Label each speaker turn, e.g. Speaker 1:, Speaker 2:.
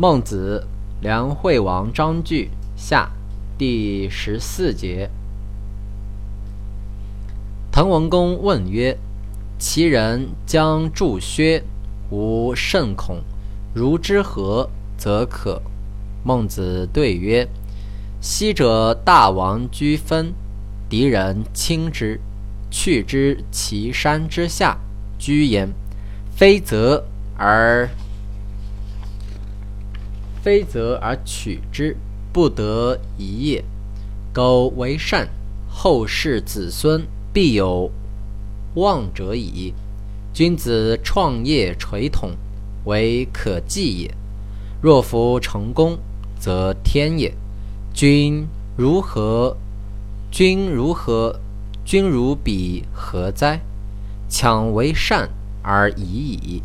Speaker 1: 孟子，梁惠王章句下第十四节。滕文公问曰：“其人将助薛，吾甚恐。如之何，则可？”孟子对曰：“昔者大王居分，敌人轻之，去之其山之下，居焉，非则而。”非则而取之，不得已也。苟为善，后世子孙必有望者矣。君子创业垂统，为可继也。若夫成功，则天也。君如何？君如何？君如彼何哉？强为善而已矣。